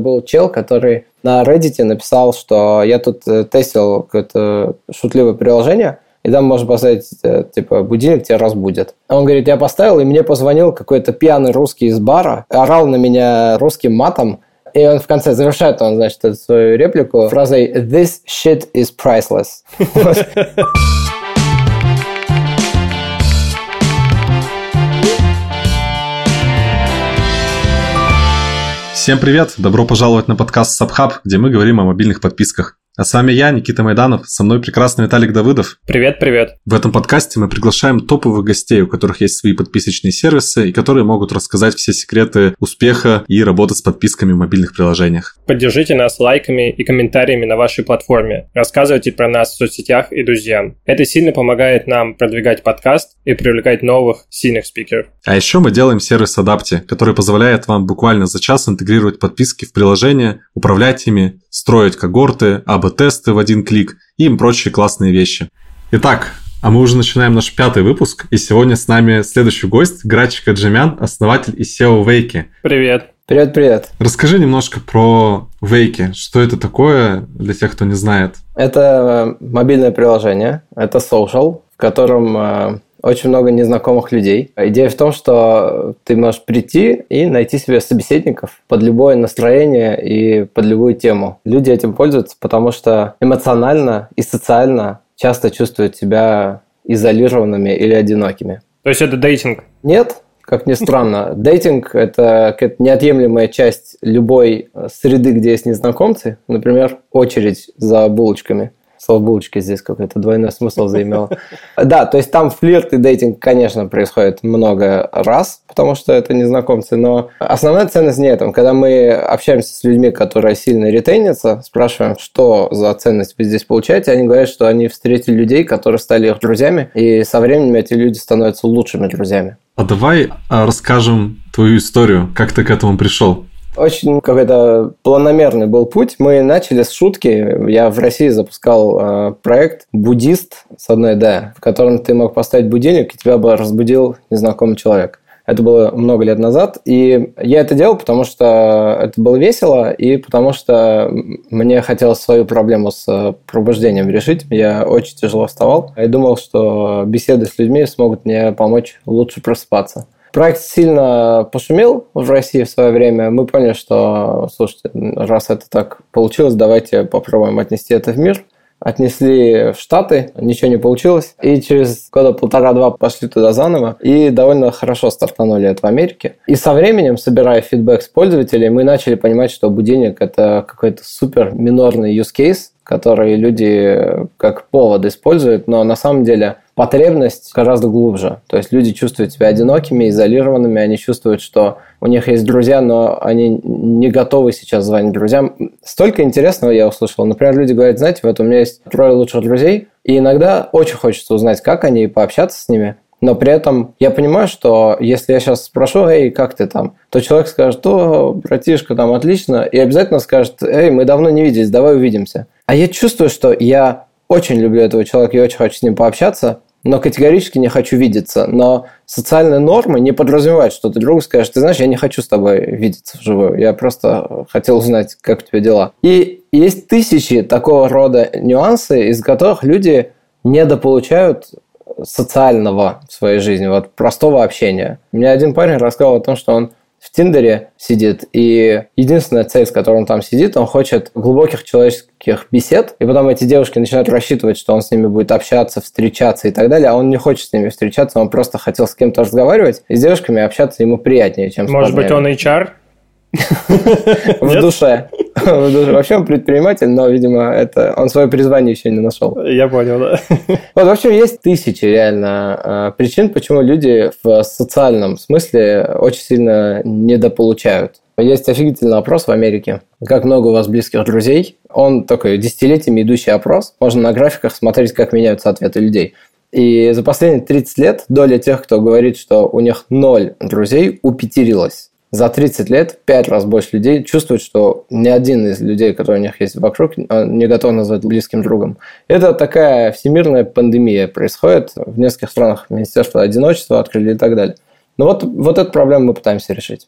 Был чел, который на Reddit написал, что я тут э, тестил какое-то шутливое приложение, и там можно поставить, э, типа, будильник тебя разбудит. Он говорит, я поставил, и мне позвонил какой-то пьяный русский из бара, орал на меня русским матом, и он в конце завершает, он, значит, свою реплику фразой «This shit is priceless». Всем привет! Добро пожаловать на подкаст Сабхаб, где мы говорим о мобильных подписках. А с вами я, Никита Майданов, со мной прекрасный Виталик Давыдов. Привет, привет. В этом подкасте мы приглашаем топовых гостей, у которых есть свои подписочные сервисы, и которые могут рассказать все секреты успеха и работы с подписками в мобильных приложениях. Поддержите нас лайками и комментариями на вашей платформе. Рассказывайте про нас в соцсетях и друзьям. Это сильно помогает нам продвигать подкаст и привлекать новых, сильных спикеров. А еще мы делаем сервис Адапти, который позволяет вам буквально за час интегрировать подписки в приложение, управлять ими, строить когорты, АБ-тесты в один клик и прочие классные вещи. Итак, а мы уже начинаем наш пятый выпуск, и сегодня с нами следующий гость, Грачик Аджемян, основатель и SEO Вейки. Привет. Привет, привет. Расскажи немножко про Вейки. Что это такое для тех, кто не знает? Это э, мобильное приложение, это social, в котором э, очень много незнакомых людей. Идея в том, что ты можешь прийти и найти себе собеседников под любое настроение и под любую тему. Люди этим пользуются, потому что эмоционально и социально часто чувствуют себя изолированными или одинокими. То есть это дейтинг? Нет, как ни странно. Дейтинг – это неотъемлемая часть любой среды, где есть незнакомцы. Например, очередь за булочками слово булочки здесь какой-то двойной смысл заимело. Да, то есть там флирт и дейтинг, конечно, происходит много раз, потому что это незнакомцы, но основная ценность не этом. Когда мы общаемся с людьми, которые сильно ретейнятся, спрашиваем, что за ценность вы здесь получаете, они говорят, что они встретили людей, которые стали их друзьями, и со временем эти люди становятся лучшими друзьями. А давай а, расскажем твою историю, как ты к этому пришел. Очень какой-то планомерный был путь. Мы начали с шутки. Я в России запускал э, проект «Буддист» с одной «Д», в котором ты мог поставить будильник, и тебя бы разбудил незнакомый человек. Это было много лет назад, и я это делал, потому что это было весело, и потому что мне хотелось свою проблему с пробуждением решить. Я очень тяжело вставал, и думал, что беседы с людьми смогут мне помочь лучше просыпаться. Проект сильно пошумел в России в свое время. Мы поняли, что, слушайте, раз это так получилось, давайте попробуем отнести это в мир. Отнесли в Штаты, ничего не получилось. И через года полтора-два пошли туда заново. И довольно хорошо стартанули это в Америке. И со временем, собирая фидбэк с пользователей, мы начали понимать, что будильник – это какой-то супер минорный use case, который люди как повод используют, но на самом деле потребность гораздо глубже. То есть люди чувствуют себя одинокими, изолированными, они чувствуют, что у них есть друзья, но они не готовы сейчас звонить друзьям. Столько интересного я услышал. Например, люди говорят, знаете, вот у меня есть трое лучших друзей, и иногда очень хочется узнать, как они, и пообщаться с ними. Но при этом я понимаю, что если я сейчас спрошу, эй, как ты там, то человек скажет, о, братишка, там отлично, и обязательно скажет, эй, мы давно не виделись, давай увидимся. А я чувствую, что я очень люблю этого человека и очень хочу с ним пообщаться, но категорически не хочу видеться. Но социальные нормы не подразумевают, что ты другу скажешь, ты знаешь, я не хочу с тобой видеться вживую, я просто хотел узнать, как у тебя дела. И есть тысячи такого рода нюансы, из которых люди недополучают социального в своей жизни, вот простого общения. Мне один парень рассказал о том, что он в Тиндере сидит, и единственная цель, с которой он там сидит, он хочет глубоких человеческих бесед, и потом эти девушки начинают рассчитывать, что он с ними будет общаться, встречаться и так далее, а он не хочет с ними встречаться, он просто хотел с кем-то разговаривать, и с девушками общаться ему приятнее, чем с Может быть, он HR? В душе. Вообще он предприниматель, но, видимо, это он свое призвание еще не нашел. Я понял, да. Вот, в общем, есть тысячи реально а, причин, почему люди в социальном смысле очень сильно недополучают. Есть офигительный опрос в Америке. Как много у вас близких друзей? Он такой десятилетиями идущий опрос. Можно на графиках смотреть, как меняются ответы людей. И за последние 30 лет доля тех, кто говорит, что у них ноль друзей, упетерилась за 30 лет 5 раз больше людей чувствует, что ни один из людей, которые у них есть вокруг, не готов назвать близким другом. Это такая всемирная пандемия происходит. В нескольких странах Министерство одиночества открыли и так далее. Ну вот, вот эту проблему мы пытаемся решить.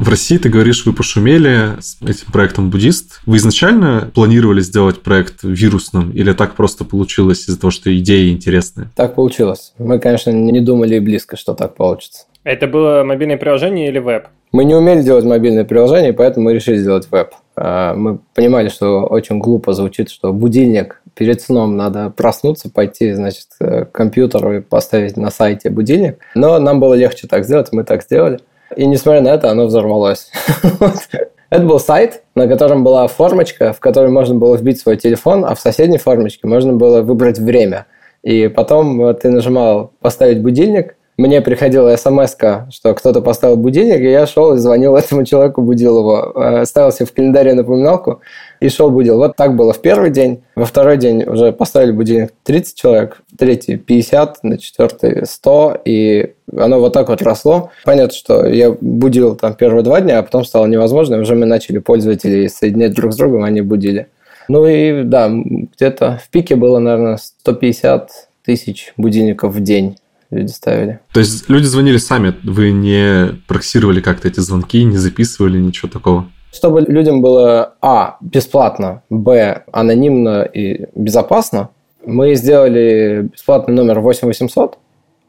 В России, ты говоришь, вы пошумели с этим проектом «Буддист». Вы изначально планировали сделать проект вирусным или так просто получилось из-за того, что идеи интересные? Так получилось. Мы, конечно, не думали и близко, что так получится. Это было мобильное приложение или веб? Мы не умели делать мобильное приложение, поэтому мы решили сделать веб. А, мы понимали, что очень глупо звучит, что будильник перед сном надо проснуться, пойти, значит, к компьютеру и поставить на сайте будильник. Но нам было легче так сделать, мы так сделали. И несмотря на это, оно взорвалось. Это был сайт, на котором была формочка, в которой можно было вбить свой телефон, а в соседней формочке можно было выбрать время. И потом ты нажимал «поставить будильник», мне приходила смс что кто-то поставил будильник, и я шел и звонил этому человеку, будил его, э, ставил себе в календаре напоминалку и шел будил. Вот так было в первый день. Во второй день уже поставили будильник 30 человек, третий 50, на четвертый 100, и оно вот так вот росло. Понятно, что я будил там первые два дня, а потом стало невозможно, и уже мы начали пользователей соединять друг с другом, они будили. Ну и да, где-то в пике было, наверное, 150 тысяч будильников в день люди ставили. То есть люди звонили сами, вы не проксировали как-то эти звонки, не записывали ничего такого? Чтобы людям было, а, бесплатно, б, анонимно и безопасно, мы сделали бесплатный номер 8800,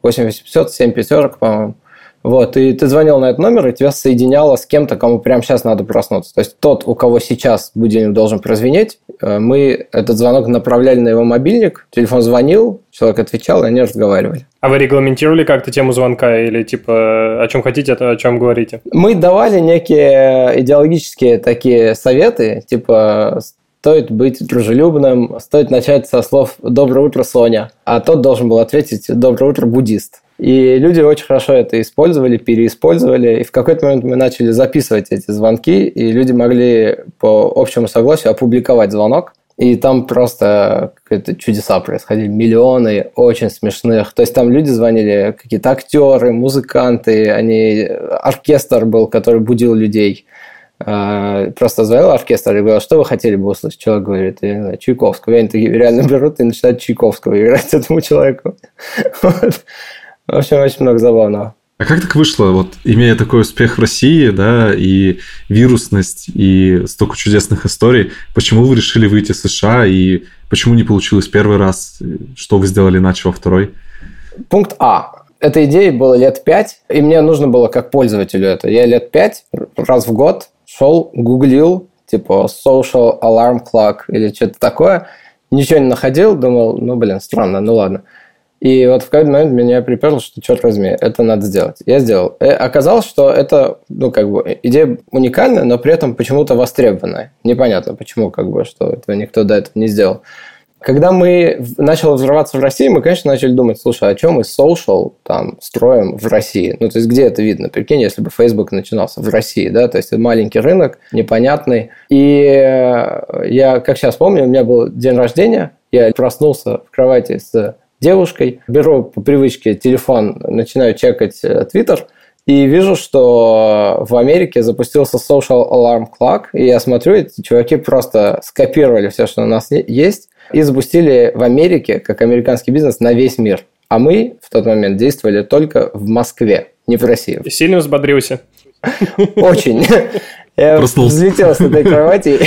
8800, 7 пятерок, по-моему. Вот, и ты звонил на этот номер, и тебя соединяло с кем-то, кому прямо сейчас надо проснуться. То есть тот, у кого сейчас будильник должен прозвенеть, э, мы этот звонок направляли на его мобильник, телефон звонил, человек отвечал, и они разговаривали. А вы регламентировали как-то тему звонка или типа о чем хотите, о чем говорите? Мы давали некие идеологические такие советы, типа стоит быть дружелюбным, стоит начать со слов «Доброе утро, Соня», а тот должен был ответить «Доброе утро, буддист». И люди очень хорошо это использовали, переиспользовали. И в какой-то момент мы начали записывать эти звонки, и люди могли по общему согласию опубликовать звонок. И там просто какие-то чудеса происходили, миллионы очень смешных. То есть там люди звонили, какие-то актеры, музыканты, они оркестр был, который будил людей. А, просто звонил оркестр и говорил, что вы хотели бы услышать? Человек говорит, я не знаю, Чайковского. И они такие реально берут и начинают Чайковского играть этому человеку. Вот. В общем, очень много забавного. А как так вышло, вот имея такой успех в России, да, и вирусность, и столько чудесных историй, почему вы решили выйти в США, и почему не получилось первый раз, что вы сделали иначе во второй? Пункт А. Этой идеи было лет пять, и мне нужно было как пользователю это. Я лет пять раз в год шел, гуглил, типа social alarm clock или что-то такое, ничего не находил, думал, ну, блин, странно, ну ладно. И вот в какой-то момент меня приперло, что, черт возьми, это надо сделать. Я сделал. И оказалось, что это, ну, как бы, идея уникальная, но при этом почему-то востребованная. Непонятно, почему, как бы, что этого никто до этого не сделал. Когда мы начали взрываться в России, мы, конечно, начали думать, слушай, а чем мы social там строим в России? Ну, то есть, где это видно? Прикинь, если бы Facebook начинался в России, да, то есть, это маленький рынок, непонятный. И я, как сейчас помню, у меня был день рождения, я проснулся в кровати с девушкой, беру по привычке телефон, начинаю чекать э, Твиттер, и вижу, что в Америке запустился Social Alarm Clock, и я смотрю, эти чуваки просто скопировали все, что у нас есть, и запустили в Америке, как американский бизнес, на весь мир. А мы в тот момент действовали только в Москве, не в России. И сильно взбодрился? Очень. Я Проснулся. взлетел с этой кровати.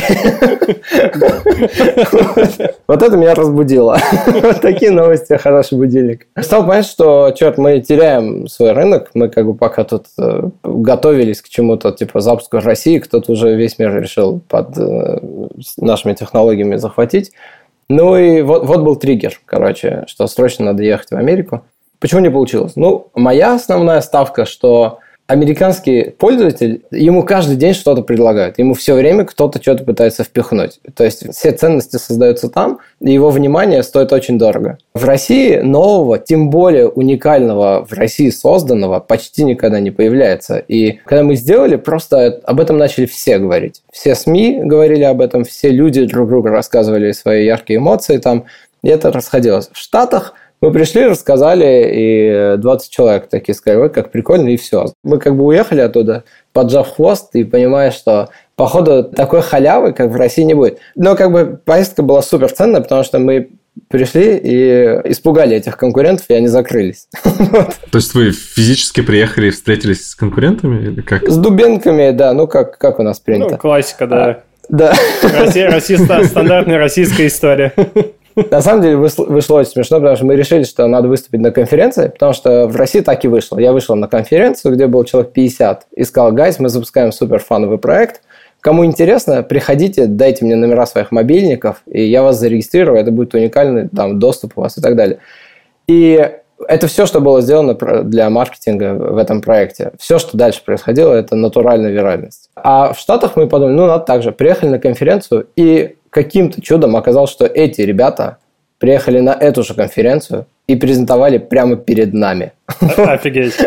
Вот это меня разбудило. Вот такие новости, хороший будильник. Стал понять, что, черт, мы теряем свой рынок. Мы как бы пока тут э, готовились к чему-то, типа запуску России, кто-то уже весь мир решил под э, нашими технологиями захватить. Ну и вот, вот был триггер, короче, что срочно надо ехать в Америку. Почему не получилось? Ну, моя основная ставка, что американский пользователь, ему каждый день что-то предлагают. Ему все время кто-то что-то пытается впихнуть. То есть все ценности создаются там, и его внимание стоит очень дорого. В России нового, тем более уникального в России созданного почти никогда не появляется. И когда мы сделали, просто об этом начали все говорить. Все СМИ говорили об этом, все люди друг другу рассказывали свои яркие эмоции там, и это расходилось. В Штатах – мы пришли, рассказали, и 20 человек такие сказали, ой, как прикольно, и все. Мы как бы уехали оттуда, поджав хвост, и понимая, что походу такой халявы, как в России, не будет. Но как бы поездка была супер ценная, потому что мы пришли и испугали этих конкурентов, и они закрылись. То есть вы физически приехали и встретились с конкурентами или как? С дубинками, да, ну как, как у нас принято. Ну, классика, да. А, да. Россия, Россия, стандартная российская история. На самом деле вышло очень смешно, потому что мы решили, что надо выступить на конференции, потому что в России так и вышло. Я вышел на конференцию, где был человек 50, и сказал, гайс, мы запускаем супер фановый проект, Кому интересно, приходите, дайте мне номера своих мобильников, и я вас зарегистрирую, это будет уникальный там, доступ у вас и так далее. И это все, что было сделано для маркетинга в этом проекте. Все, что дальше происходило, это натуральная виральность. А в Штатах мы подумали, ну, надо так же. Приехали на конференцию, и каким-то чудом оказалось, что эти ребята приехали на эту же конференцию и презентовали прямо перед нами. Офигеть.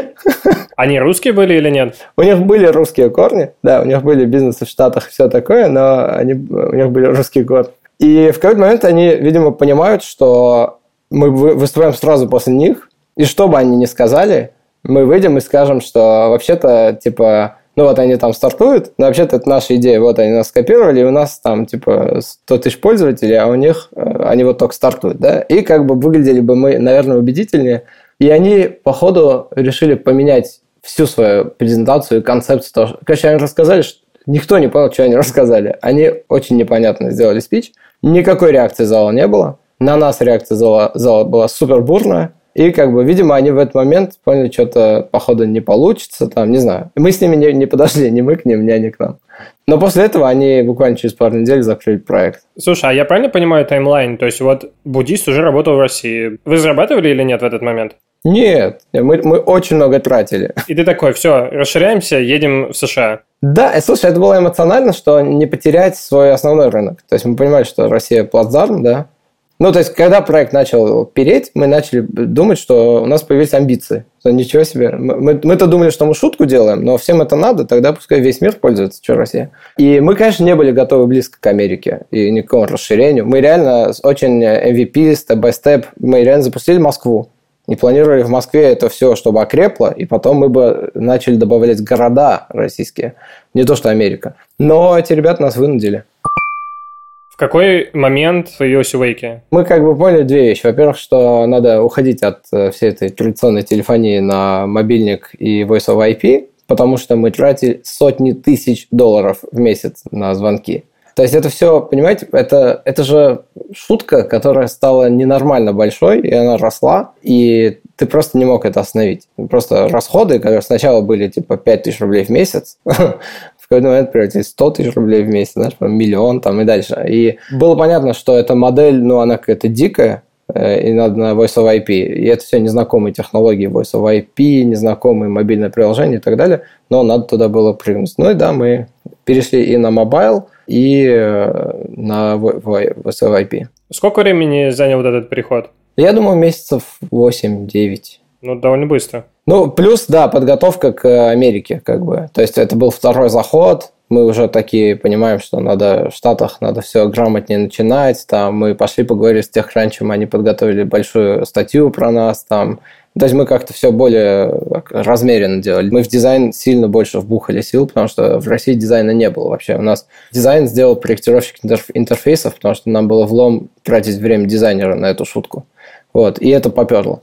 Они русские были или нет? У них были русские корни, да, у них были бизнесы в Штатах и все такое, но они, у них были русские корни. И в какой-то момент они, видимо, понимают, что мы выступаем сразу после них, и что бы они ни сказали, мы выйдем и скажем, что вообще-то, типа, ну вот они там стартуют, но вообще-то это наша идея, вот они нас скопировали, и у нас там, типа, 100 тысяч пользователей, а у них, э, они вот только стартуют, да, и как бы выглядели бы мы, наверное, убедительнее, и они, походу, решили поменять всю свою презентацию и концепцию. Того, короче, они рассказали, что никто не понял, что они рассказали. Они очень непонятно сделали спич. Никакой реакции зала не было. На нас реакция зала, зала была супер бурная. И как бы, видимо, они в этот момент поняли, что-то, походу, не получится, там, не знаю. Мы с ними не, не подошли, ни мы к ним, ни они к нам. Но после этого они буквально через пару недель закрыли проект. Слушай, а я правильно понимаю таймлайн? То есть вот буддист уже работал в России. Вы зарабатывали или нет в этот момент? Нет, мы, мы очень много тратили. И ты такой, все, расширяемся, едем в США. Да, и слушай, это было эмоционально, что не потерять свой основной рынок. То есть мы понимали, что Россия плацдарм, да. Ну, то есть, когда проект начал переть, мы начали думать, что у нас появились амбиции. Что ничего себе. Мы, мы-то думали, что мы шутку делаем, но всем это надо, тогда пускай весь мир пользуется, что Россия. И мы, конечно, не были готовы близко к Америке и никакому расширению. Мы реально очень MVP, степ-бай-степ, мы реально запустили Москву и планировали в Москве это все, чтобы окрепло, и потом мы бы начали добавлять города российские, не то что Америка. Но эти ребята нас вынудили. Какой момент появился Вейки? Мы как бы поняли две вещи. Во-первых, что надо уходить от э, всей этой традиционной телефонии на мобильник и Voice over IP, потому что мы тратили сотни тысяч долларов в месяц на звонки. То есть это все, понимаете, это, это же шутка, которая стала ненормально большой, и она росла, и ты просто не мог это остановить. Просто расходы, которые сначала были типа 5 тысяч рублей в месяц, какой-то момент превратились в 100 тысяч рублей в месяц, знаешь, миллион там и дальше. И было понятно, что эта модель, ну, она какая-то дикая, э, и надо на Voice over IP. И это все незнакомые технологии Voice over IP, незнакомые мобильные приложения и так далее, но надо туда было прыгнуть. Ну и да, мы перешли и на mobile, и э, на VoIP. Сколько времени занял вот этот переход? Я думаю, месяцев 8-9. Ну, довольно быстро. Ну, плюс, да, подготовка к Америке, как бы. То есть, это был второй заход, мы уже такие понимаем, что надо в Штатах надо все грамотнее начинать. Там мы пошли поговорили с TechCrunch, они подготовили большую статью про нас, там то есть мы как-то все более размеренно делали. Мы в дизайн сильно больше вбухали сил, потому что в России дизайна не было вообще. У нас дизайн сделал проектировщик интерфейсов, потому что нам было влом тратить время дизайнера на эту шутку. Вот, и это поперло.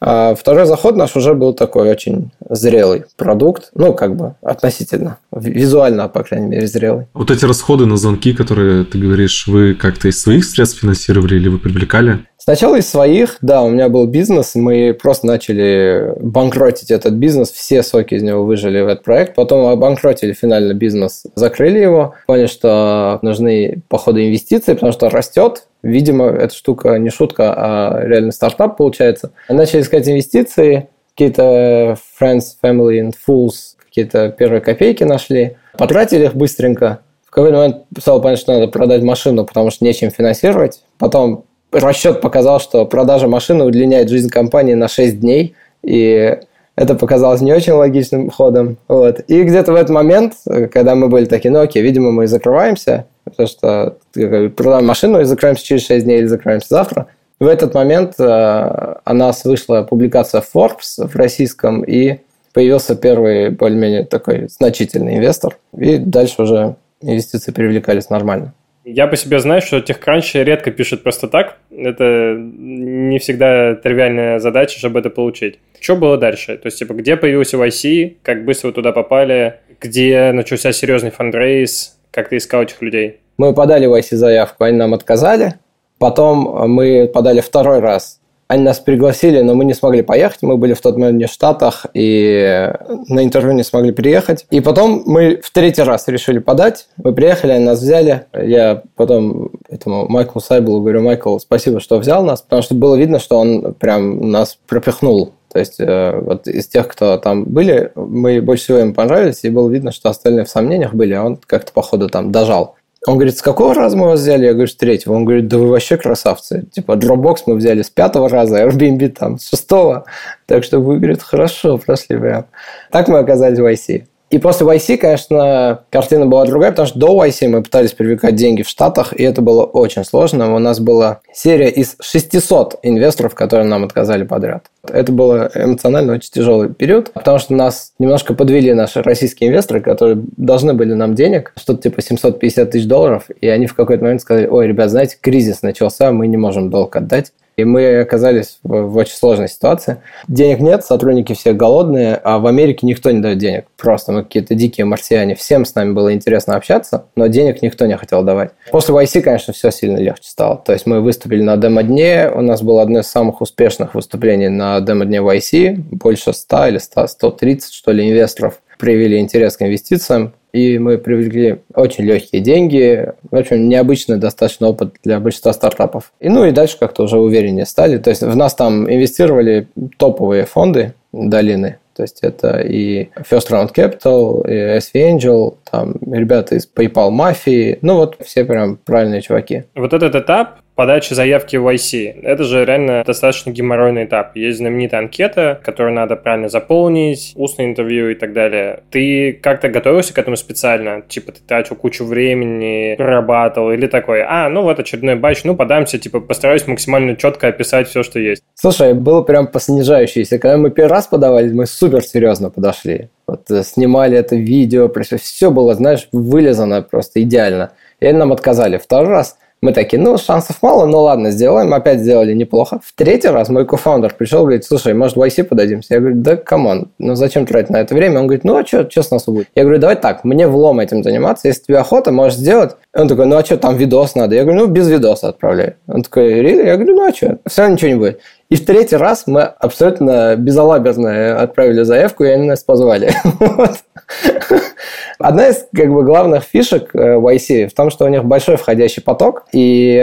А второй заход наш уже был такой очень зрелый продукт, ну, как бы относительно, визуально, по крайней мере, зрелый. Вот эти расходы на звонки, которые ты говоришь, вы как-то из своих средств финансировали или вы привлекали? Сначала из своих, да, у меня был бизнес, мы просто начали банкротить этот бизнес, все соки из него выжили в этот проект, потом обанкротили финально бизнес, закрыли его, поняли, что нужны, походу, инвестиции, потому что растет, видимо, эта штука не шутка, а реально стартап получается. Начали искать инвестиции, какие-то friends, family and fools, какие-то первые копейки нашли, потратили их быстренько, в какой-то момент стало понятно, что надо продать машину, потому что нечем финансировать. Потом расчет показал, что продажа машины удлиняет жизнь компании на 6 дней, и это показалось не очень логичным ходом. Вот. И где-то в этот момент, когда мы были такие, ну окей, видимо, мы закрываемся, потому что продаем машину и закрываемся через 6 дней или закрываемся завтра, в этот момент э, о нас вышла публикация Forbes в российском, и появился первый более-менее такой значительный инвестор, и дальше уже инвестиции привлекались нормально. Я по себе знаю, что TechCrunch редко пишет просто так. Это не всегда тривиальная задача, чтобы это получить. Что было дальше? То есть, типа, где появился YC, как быстро вы туда попали, где начался серьезный фандрейз, как ты искал этих людей? Мы подали в YC заявку, они нам отказали. Потом мы подали второй раз они нас пригласили, но мы не смогли поехать. Мы были в тот момент не в Штатах и на интервью не смогли приехать. И потом мы в третий раз решили подать. Мы приехали, они нас взяли. Я потом этому Майклу Сайблу говорю, Майкл, спасибо, что взял нас, потому что было видно, что он прям нас пропихнул то есть э, вот из тех, кто там были, мы больше всего им понравились, и было видно, что остальные в сомнениях были, а он как-то, походу, там дожал. Он говорит, с какого раза мы вас взяли? Я говорю, с третьего. Он говорит, да вы вообще красавцы. Типа, Dropbox мы взяли с пятого раза, Airbnb там с шестого. Так что вы, говорит, хорошо прошли прям. Так мы оказались в IC. И после YC, конечно, картина была другая, потому что до YC мы пытались привлекать деньги в Штатах, и это было очень сложно. У нас была серия из 600 инвесторов, которые нам отказали подряд. Это был эмоционально очень тяжелый период, потому что нас немножко подвели наши российские инвесторы, которые должны были нам денег, что-то типа 750 тысяч долларов, и они в какой-то момент сказали, ой, ребят, знаете, кризис начался, мы не можем долг отдать. И мы оказались в, в очень сложной ситуации. Денег нет, сотрудники все голодные, а в Америке никто не дает денег. Просто мы какие-то дикие марсиане. Всем с нами было интересно общаться, но денег никто не хотел давать. После YC, конечно, все сильно легче стало. То есть мы выступили на демо-дне, у нас было одно из самых успешных выступлений на демо-дне YC, больше 100 или 100, 130, что ли, инвесторов проявили интерес к инвестициям и мы привлекли очень легкие деньги. В общем, необычный достаточно опыт для большинства стартапов. И ну и дальше как-то уже увереннее стали. То есть в нас там инвестировали топовые фонды долины. То есть это и First Round Capital, и SV Angel, там ребята из PayPal Mafia, ну вот все прям правильные чуваки. Вот этот этап подачи заявки в YC. Это же реально достаточно геморройный этап. Есть знаменитая анкета, которую надо правильно заполнить, устное интервью и так далее. Ты как-то готовился к этому специально? Типа ты тратил кучу времени, прорабатывал или такой, а, ну вот очередной батч, ну подамся, типа постараюсь максимально четко описать все, что есть. Слушай, было прям по снижающейся. Когда мы первый раз подавали, мы супер серьезно подошли. Вот э, снимали это видео, все было, знаешь, вылизано просто идеально. И нам отказали. Второй раз мы такие, ну, шансов мало, ну ладно, сделаем. Опять сделали неплохо. В третий раз мой co-founder пришел, говорит, слушай, может, в YC подадимся? Я говорю, да, come on, ну зачем тратить на это время? Он говорит, ну, а что, что с нас будет? Я говорю, давай так, мне влом этим заниматься, если тебе охота, можешь сделать. Он такой, ну, а что, там видос надо? Я говорю, ну, без видоса отправляй. Он такой, really? Я говорю, ну, а что? Все равно ничего не будет. И в третий раз мы абсолютно безалаберно отправили заявку, и они нас позвали. Одна из как бы, главных фишек э, YC в том, что у них большой входящий поток, и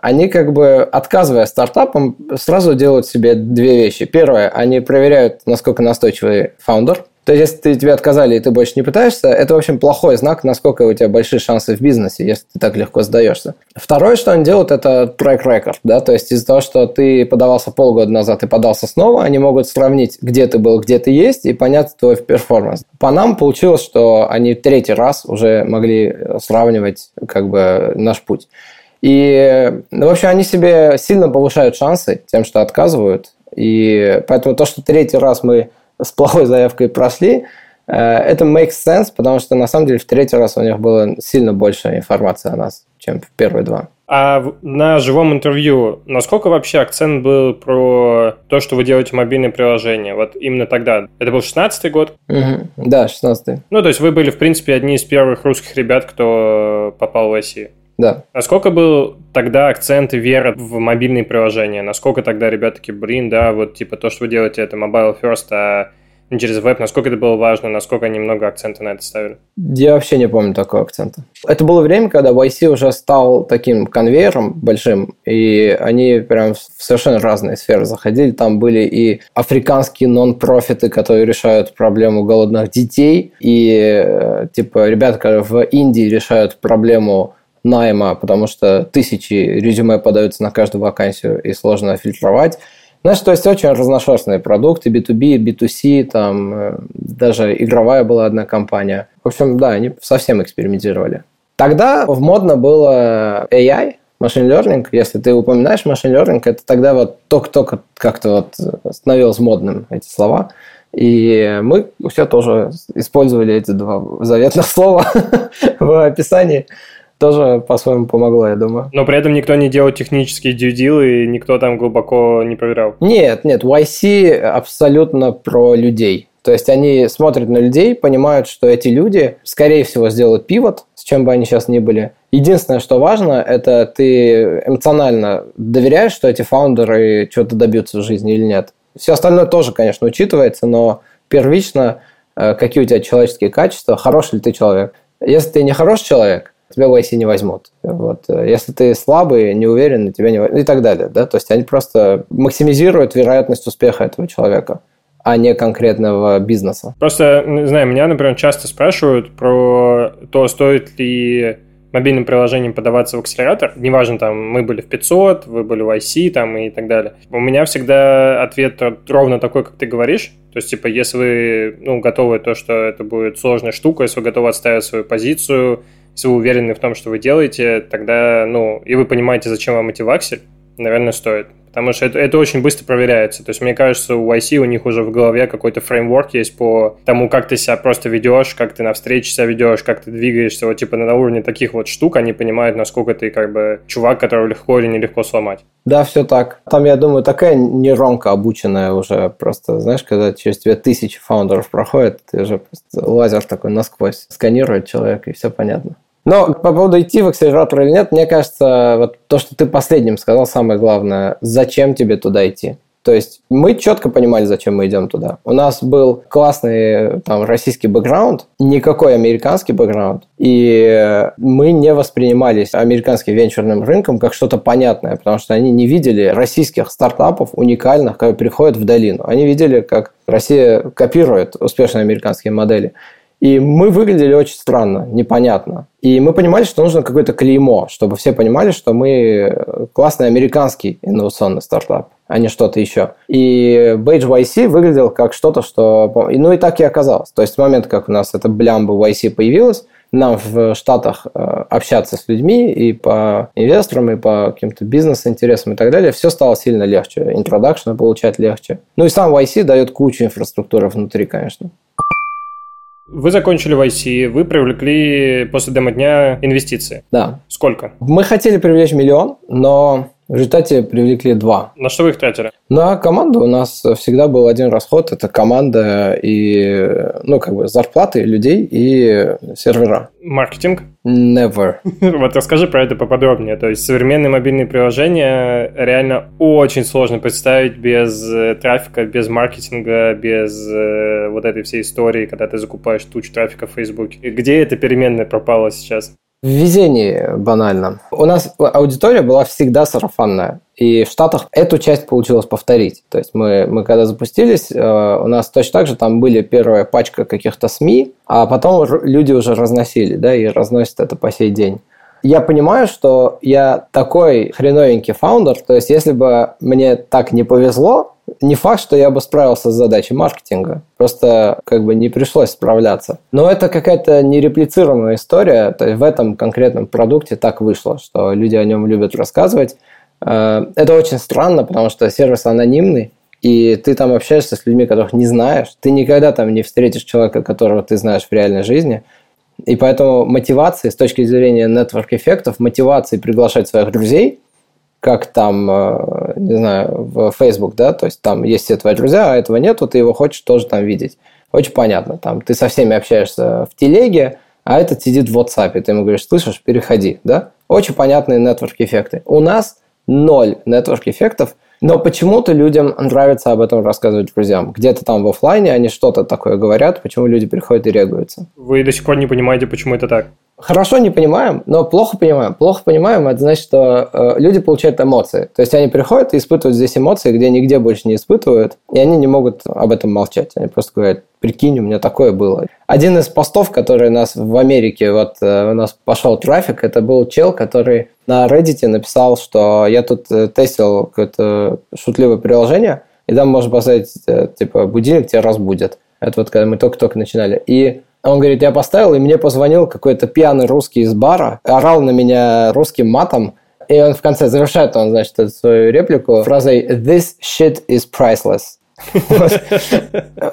они, как бы, отказывая стартапам, сразу делают себе две вещи. Первое, они проверяют, насколько настойчивый founder, то есть, если тебе отказали, и ты больше не пытаешься, это, в общем, плохой знак, насколько у тебя большие шансы в бизнесе, если ты так легко сдаешься. Второе, что они делают, это track record, да, то есть из-за того, что ты подавался полгода назад и подался снова, они могут сравнить, где ты был, где ты есть, и понять твой performance. По нам получилось, что они третий раз уже могли сравнивать как бы наш путь. И, ну, в общем, они себе сильно повышают шансы тем, что отказывают. И поэтому то, что третий раз мы с плохой заявкой прошли, э, это makes sense, потому что на самом деле в третий раз у них было сильно больше информации о нас, чем в первые два. А на живом интервью, насколько вообще акцент был про то, что вы делаете мобильное приложение? Вот именно тогда. Это был 16-й год? Угу. Да, 16-й. Ну, то есть вы были, в принципе, одни из первых русских ребят, кто попал в Россию. Да. Насколько был тогда акцент и вера в мобильные приложения? Насколько тогда ребята такие, блин, да, вот типа то, что вы делаете, это mobile first, а не через веб, насколько это было важно, насколько они много акцента на это ставили? Я вообще не помню такого акцента. Это было время, когда YC уже стал таким конвейером большим, и они прям в совершенно разные сферы заходили. Там были и африканские нон-профиты, которые решают проблему голодных детей, и э, типа ребята, которые в Индии решают проблему найма, потому что тысячи резюме подаются на каждую вакансию и сложно фильтровать. Знаешь, то есть очень разношерстные продукты, B2B, B2C, там э, даже игровая была одна компания. В общем, да, они совсем экспериментировали. Тогда в модно было AI, машин learning. Если ты упоминаешь машин learning, это тогда вот только-только как-то вот становилось модным эти слова. И мы все тоже использовали эти два заветных слова в описании. Тоже по-своему помогло, я думаю. Но при этом никто не делал технические дьюдилы, и никто там глубоко не проверял. Нет, нет, YC абсолютно про людей. То есть они смотрят на людей, понимают, что эти люди, скорее всего, сделают пивот, с чем бы они сейчас ни были. Единственное, что важно, это ты эмоционально доверяешь, что эти фаундеры что-то добьются в жизни или нет. Все остальное тоже, конечно, учитывается, но первично, э, какие у тебя человеческие качества, хороший ли ты человек. Если ты не хороший человек, тебя в IC не возьмут. Вот. Если ты слабый, не уверен, тебя не возьмут. И так далее. Да? То есть они просто максимизируют вероятность успеха этого человека а не конкретного бизнеса. Просто, не знаю, меня, например, часто спрашивают про то, стоит ли мобильным приложением подаваться в акселератор, неважно, там, мы были в 500, вы были в IC, там, и так далее. У меня всегда ответ ровно такой, как ты говоришь. То есть, типа, если вы, ну, готовы то, что это будет сложная штука, если вы готовы отставить свою позицию, если вы уверены в том, что вы делаете, тогда, ну, и вы понимаете, зачем вам идти в Аксель, наверное, стоит. Потому что это, это очень быстро проверяется. То есть, мне кажется, у YC у них уже в голове какой-то фреймворк есть по тому, как ты себя просто ведешь, как ты на встрече себя ведешь, как ты двигаешься. Вот типа на уровне таких вот штук они понимают, насколько ты как бы чувак, которого легко или нелегко сломать. Да, все так. Там, я думаю, такая нейронка обученная уже просто, знаешь, когда через тебя тысячи фаундеров проходит, ты уже просто лазер такой насквозь сканирует человека, и все понятно. Но по поводу идти в акселератор или нет, мне кажется, вот то, что ты последним сказал, самое главное, зачем тебе туда идти? То есть мы четко понимали, зачем мы идем туда. У нас был классный там российский бэкграунд, никакой американский бэкграунд, и мы не воспринимались американским венчурным рынком как что-то понятное, потому что они не видели российских стартапов уникальных, которые приходят в долину. Они видели, как Россия копирует успешные американские модели. И мы выглядели очень странно, непонятно. И мы понимали, что нужно какое-то клеймо, чтобы все понимали, что мы классный американский инновационный стартап, а не что-то еще. И badge YC выглядел как что-то, что... Ну и так и оказалось. То есть в момент, как у нас эта блямба YC появилась, нам в Штатах э, общаться с людьми и по инвесторам, и по каким-то бизнес-интересам и так далее, все стало сильно легче. Introduction получать легче. Ну и сам YC дает кучу инфраструктуры внутри, конечно. Вы закончили в IC, вы привлекли после демо-дня инвестиции. Да. Сколько? Мы хотели привлечь миллион, но в результате привлекли два. На что вы их тратили? На команду у нас всегда был один расход. Это команда и, ну, как бы зарплаты людей и сервера. Маркетинг? Never. Вот расскажи про это поподробнее. То есть современные мобильные приложения реально очень сложно представить без э, трафика, без маркетинга, без э, вот этой всей истории, когда ты закупаешь тучу трафика в Facebook. Где эта переменная пропала сейчас? В везении банально. У нас аудитория была всегда сарафанная. И в Штатах эту часть получилось повторить. То есть мы, мы когда запустились, э, у нас точно так же там были первая пачка каких-то СМИ, а потом люди уже разносили, да, и разносят это по сей день я понимаю, что я такой хреновенький фаундер, то есть если бы мне так не повезло, не факт, что я бы справился с задачей маркетинга. Просто как бы не пришлось справляться. Но это какая-то нереплицируемая история. То есть в этом конкретном продукте так вышло, что люди о нем любят рассказывать. Э, это очень странно, потому что сервис анонимный, и ты там общаешься с людьми, которых не знаешь. Ты никогда там не встретишь человека, которого ты знаешь в реальной жизни. И поэтому мотивации с точки зрения нетворк-эффектов, мотивации приглашать своих друзей, как там, э, не знаю, в Facebook, да, то есть там есть все твои друзья, а этого нету, ты его хочешь тоже там видеть. Очень понятно, там ты со всеми общаешься в телеге, а этот сидит в WhatsApp, и ты ему говоришь, слышишь, переходи, да? Очень понятные нетворк-эффекты. У нас ноль нетворк-эффектов – но почему-то людям нравится об этом рассказывать друзьям. Где-то там в офлайне они что-то такое говорят, почему люди приходят и реагируются. Вы до сих пор не понимаете, почему это так? Хорошо не понимаем, но плохо понимаем. Плохо понимаем, это значит, что э, люди получают эмоции. То есть они приходят и испытывают здесь эмоции, где нигде больше не испытывают, и они не могут об этом молчать. Они просто говорят, прикинь, у меня такое было. Один из постов, который нас в Америке, вот э, у нас пошел трафик, это был чел, который на Reddit написал, что я тут э, тестил какое-то шутливое приложение, и там можно поставить, э, типа, будильник тебя разбудит. Это вот когда мы только-только начинали. И он говорит, я поставил, и мне позвонил какой-то пьяный русский из бара, орал на меня русским матом, и он в конце завершает, он, значит, свою реплику фразой «This shit is priceless».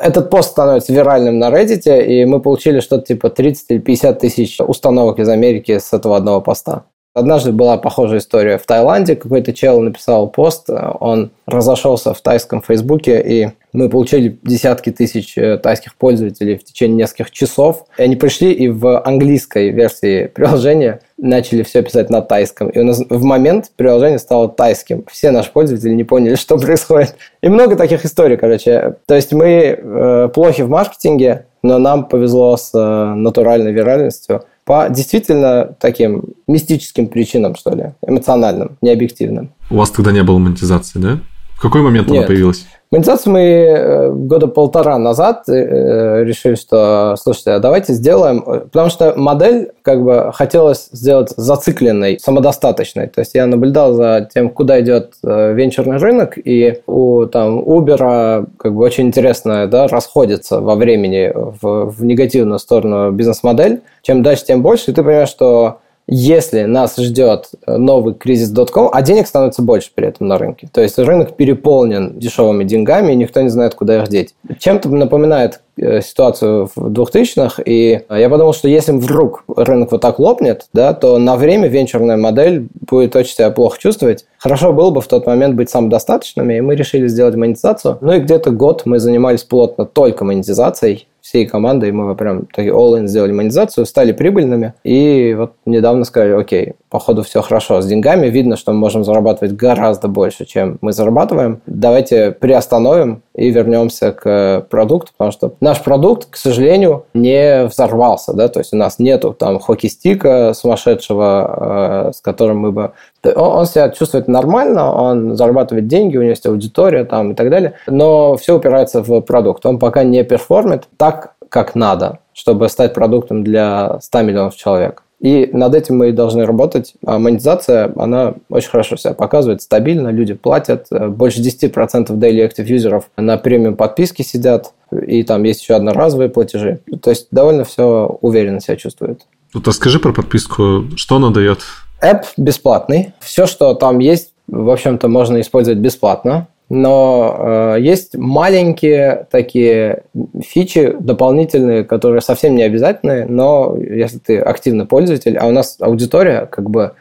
Этот пост становится виральным на Reddit, и мы получили что-то типа 30 или 50 тысяч установок из Америки с этого одного поста. Однажды была похожая история в Таиланде. Какой-то чел написал пост, он разошелся в тайском фейсбуке, и мы получили десятки тысяч э, тайских пользователей в течение нескольких часов. И они пришли и в английской версии приложения начали все писать на тайском. И у нас в момент приложение стало тайским. Все наши пользователи не поняли, что происходит. И много таких историй, короче. То есть мы э, плохи в маркетинге, но нам повезло с э, натуральной виральностью по действительно таким мистическим причинам, что ли, эмоциональным, необъективным. У вас тогда не было монетизации, да? В какой момент Нет. она появилась? Монетизацию мы э, года полтора назад э, решили, что, слушайте, а давайте сделаем, потому что модель как бы хотелось сделать зацикленной, самодостаточной. То есть я наблюдал за тем, куда идет э, венчурный рынок, и у там Uber как бы очень интересно да, расходится во времени в, в негативную сторону бизнес-модель. Чем дальше, тем больше, и ты понимаешь, что если нас ждет э, новый кризис .com, а денег становится больше при этом на рынке. То есть рынок переполнен дешевыми деньгами, и никто не знает, куда их деть. Чем-то напоминает э, ситуацию в 2000-х, и я подумал, что если вдруг рынок вот так лопнет, да, то на время венчурная модель будет очень себя плохо чувствовать. Хорошо было бы в тот момент быть самодостаточными, и мы решили сделать монетизацию. Ну и где-то год мы занимались плотно только монетизацией, всей командой. Мы прям такие all-in сделали монетизацию, стали прибыльными, и вот недавно сказали, окей, походу все хорошо с деньгами, видно, что мы можем зарабатывать гораздо больше, чем мы зарабатываем. Давайте приостановим и вернемся к продукту, потому что наш продукт, к сожалению, не взорвался, да, то есть у нас нету там хоккей-стика сумасшедшего, э, с которым мы бы... Он, он себя чувствует нормально, он зарабатывает деньги, у него есть аудитория там и так далее, но все упирается в продукт. Он пока не перформит так, как надо, чтобы стать продуктом для 100 миллионов человек. И над этим мы должны работать. А монетизация, она очень хорошо себя показывает, стабильно, люди платят. Больше 10% daily active юзеров на премиум подписке сидят, и там есть еще одноразовые платежи. То есть довольно все уверенно себя чувствует. Вот расскажи про подписку, что она дает? App бесплатный. Все, что там есть, в общем-то, можно использовать бесплатно но э, есть маленькие такие фичи дополнительные, которые совсем не обязательны, но если ты активный пользователь, а у нас аудитория как бы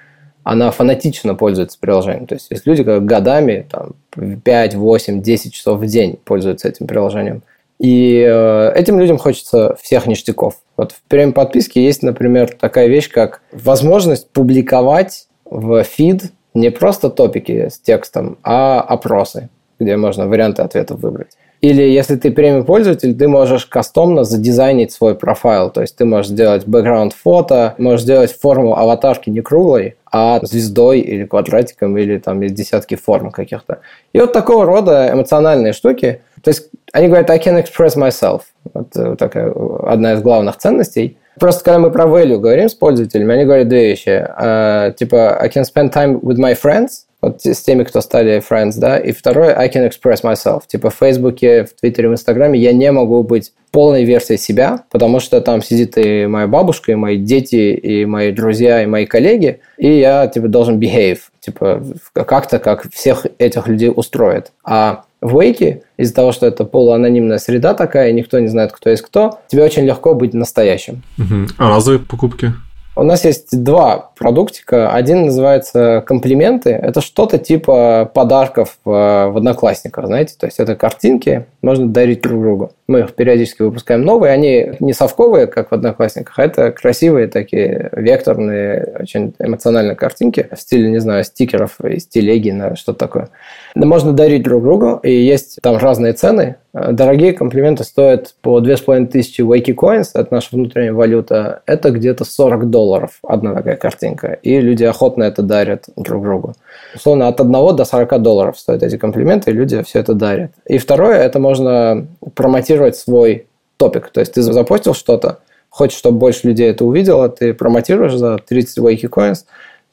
она фанатично пользуется приложением. То есть есть люди, которые годами, там, 5, 8, 10 часов в день пользуются этим приложением. И э, этим людям хочется всех ништяков. Вот в премиум подписке есть, например, такая вещь, как возможность публиковать в фид не просто топики с текстом, а опросы где можно варианты ответов выбрать. Или если ты премиум пользователь, ты можешь кастомно задизайнить свой профайл. То есть ты можешь сделать бэкграунд фото, можешь сделать форму аватарки не круглой, а звездой или квадратиком, или там есть десятки форм каких-то. И вот такого рода эмоциональные штуки. То есть они говорят, I can express myself. Вот э, такая одна из главных ценностей. Просто когда мы про value говорим с пользователями, они говорят две вещи. Uh, типа, I can spend time with my friends, вот с теми, кто стали friends, да, и второе, I can express myself. Типа в Фейсбуке, в Твиттере, в Инстаграме я не могу быть полной версией себя, потому что там сидит и моя бабушка, и мои дети, и мои друзья, и мои коллеги, и я, типа, должен behave, типа, как-то, как всех этих людей устроит. А в Wake из-за того, что это полуанонимная среда такая, никто не знает, кто есть кто, тебе очень легко быть настоящим. Угу. А разовые покупки? У нас есть два продуктика. Один называется комплименты. Это что-то типа подарков в Одноклассниках, знаете. То есть это картинки, можно дарить друг другу. Мы их периодически выпускаем новые. Они не совковые, как в Одноклассниках, а это красивые такие векторные, очень эмоциональные картинки в стиле, не знаю, стикеров из телеги что-то такое. Можно дарить друг другу, и есть там разные цены. Дорогие комплименты стоят по 2500 Wakey Coins, это наша внутренняя валюта. Это где-то 40 долларов одна такая картинка. И люди охотно это дарят друг другу. Условно, от 1 до 40 долларов стоят эти комплименты, и люди все это дарят. И второе, это можно промотировать свой топик. То есть ты запостил что-то, хочешь, чтобы больше людей это увидело, ты промотируешь за 30 Wakey Coins,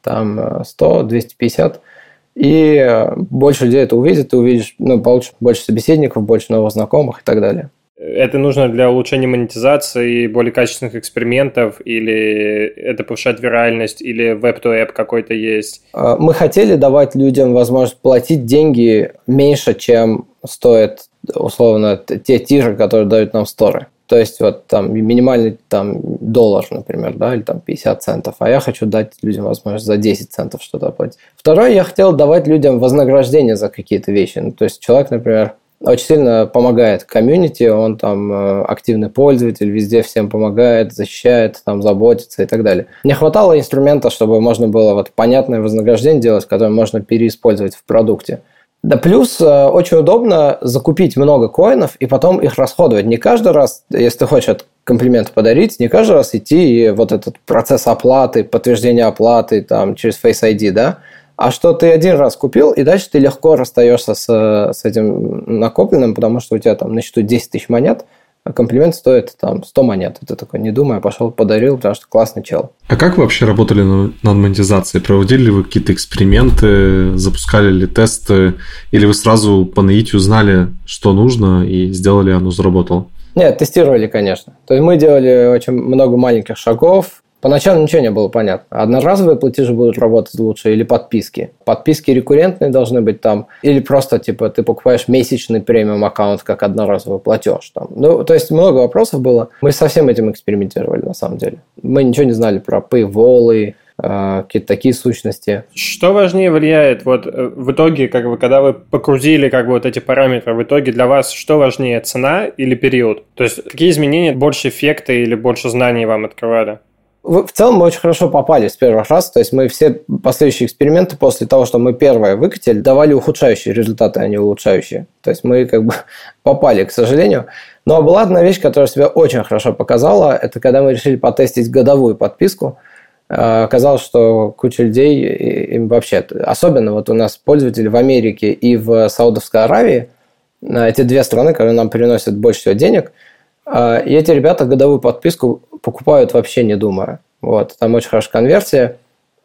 там 100, 250, и э, больше людей это увидит, ты увидишь, ну, получишь больше собеседников, больше новых знакомых и так далее. Это нужно для улучшения монетизации, более качественных экспериментов, или это повышает виральность, или веб-то-эп какой-то есть? А, мы хотели давать людям возможность платить деньги меньше, чем стоит условно те тиры, которые дают нам сторы. То есть вот там минимальный там доллар, например, да, или там 50 центов, а я хочу дать людям возможность за 10 центов что-то оплатить. Второе, я хотел давать людям вознаграждение за какие-то вещи. Ну, то есть человек, например, очень сильно помогает комьюнити, он там э, активный пользователь, везде всем помогает, защищает, там заботится и так далее. Не хватало инструмента, чтобы можно было вот понятное вознаграждение делать, которое можно переиспользовать в продукте. Да плюс э, очень удобно закупить много коинов и потом их расходовать. Не каждый раз, если ты хочешь комплимент подарить, не каждый раз идти и вот этот процесс оплаты, подтверждения оплаты там через Face ID, да, а что ты один раз купил, и дальше ты легко расстаешься с, с этим накопленным, потому что у тебя там на счету 10 тысяч монет, а комплимент стоит там 100 монет. И ты такой, не думая, пошел, подарил, потому что классный чел. А как вы вообще работали над монетизацией? Проводили ли вы какие-то эксперименты, запускали ли тесты, или вы сразу по наитию знали, что нужно, и сделали, оно заработало? Нет, тестировали, конечно. То есть мы делали очень много маленьких шагов, Поначалу ничего не было понятно. Одноразовые платежи будут работать лучше или подписки. Подписки рекуррентные должны быть там. Или просто, типа, ты покупаешь месячный премиум аккаунт как одноразовый платеж. Там. Ну, то есть много вопросов было. Мы со всем этим экспериментировали, на самом деле. Мы ничего не знали про paywall, э, какие-то такие сущности. Что важнее влияет вот э, в итоге, как бы, когда вы погрузили как бы вот эти параметры, в итоге для вас что важнее, цена или период? То есть какие изменения больше эффекта или больше знаний вам открывали? В целом мы очень хорошо попали с первых раз. То есть мы все последующие эксперименты после того, что мы первое выкатили, давали ухудшающие результаты, а не улучшающие. То есть мы как бы попали, к сожалению. Но была одна вещь, которая себя очень хорошо показала. Это когда мы решили потестить годовую подписку. Э, оказалось, что куча людей им вообще... Особенно вот у нас пользователи в Америке и в Саудовской Аравии, э, эти две страны, которые нам приносят больше всего денег – и эти ребята годовую подписку покупают вообще не думая. Вот, там очень хорошая конверсия,